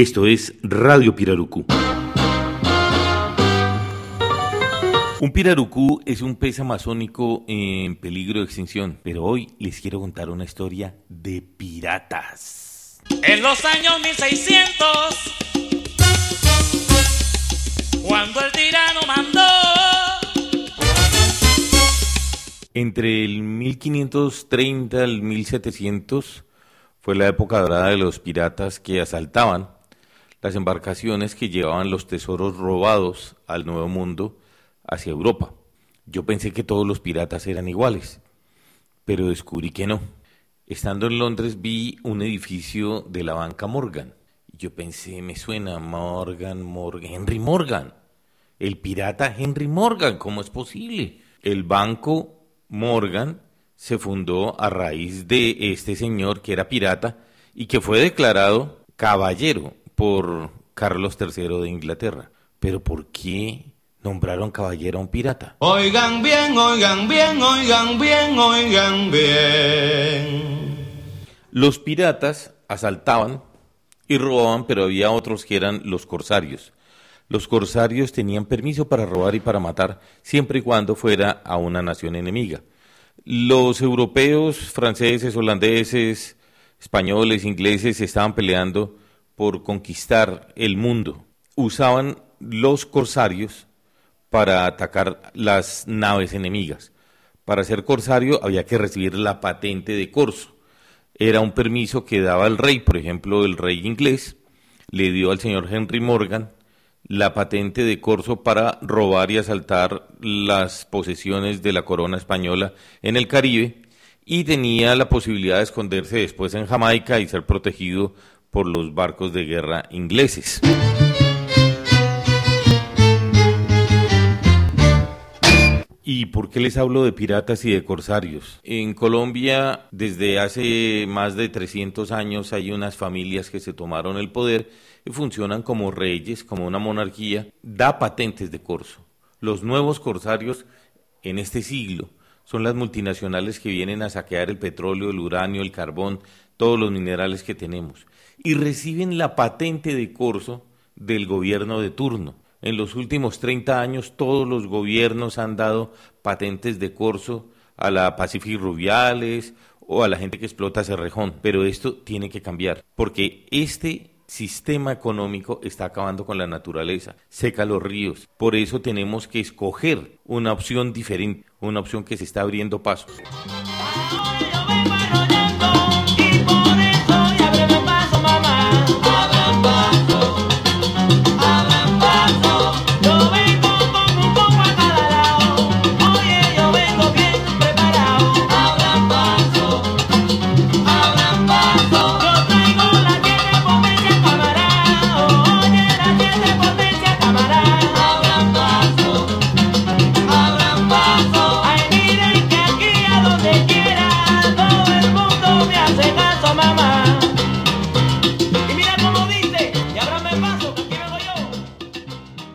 Esto es Radio Pirarucú. Un pirarucú es un pez amazónico en peligro de extinción, pero hoy les quiero contar una historia de piratas. En los años 1600, cuando el tirano mandó. Entre el 1530 al 1700 fue la época dorada de los piratas que asaltaban las embarcaciones que llevaban los tesoros robados al Nuevo Mundo hacia Europa. Yo pensé que todos los piratas eran iguales, pero descubrí que no. Estando en Londres vi un edificio de la banca Morgan. Yo pensé, me suena Morgan, Morgan, Henry Morgan. El pirata Henry Morgan, ¿cómo es posible? El banco Morgan se fundó a raíz de este señor que era pirata y que fue declarado caballero por Carlos III de Inglaterra. Pero ¿por qué nombraron caballero a un pirata? Oigan bien, oigan bien, oigan bien, oigan bien. Los piratas asaltaban y robaban, pero había otros que eran los corsarios. Los corsarios tenían permiso para robar y para matar, siempre y cuando fuera a una nación enemiga. Los europeos, franceses, holandeses, españoles, ingleses estaban peleando por conquistar el mundo. Usaban los corsarios para atacar las naves enemigas. Para ser corsario había que recibir la patente de corso. Era un permiso que daba el rey, por ejemplo, el rey inglés le dio al señor Henry Morgan la patente de corso para robar y asaltar las posesiones de la corona española en el Caribe y tenía la posibilidad de esconderse después en Jamaica y ser protegido por los barcos de guerra ingleses. ¿Y por qué les hablo de piratas y de corsarios? En Colombia, desde hace más de 300 años, hay unas familias que se tomaron el poder y funcionan como reyes, como una monarquía, da patentes de corso. Los nuevos corsarios en este siglo son las multinacionales que vienen a saquear el petróleo, el uranio, el carbón, todos los minerales que tenemos, y reciben la patente de corso del gobierno de turno. En los últimos 30 años todos los gobiernos han dado patentes de corso a la Pacific Rubiales o a la gente que explota Cerrejón, pero esto tiene que cambiar, porque este sistema económico está acabando con la naturaleza, seca los ríos. Por eso tenemos que escoger una opción diferente, una opción que se está abriendo paso. toma mama.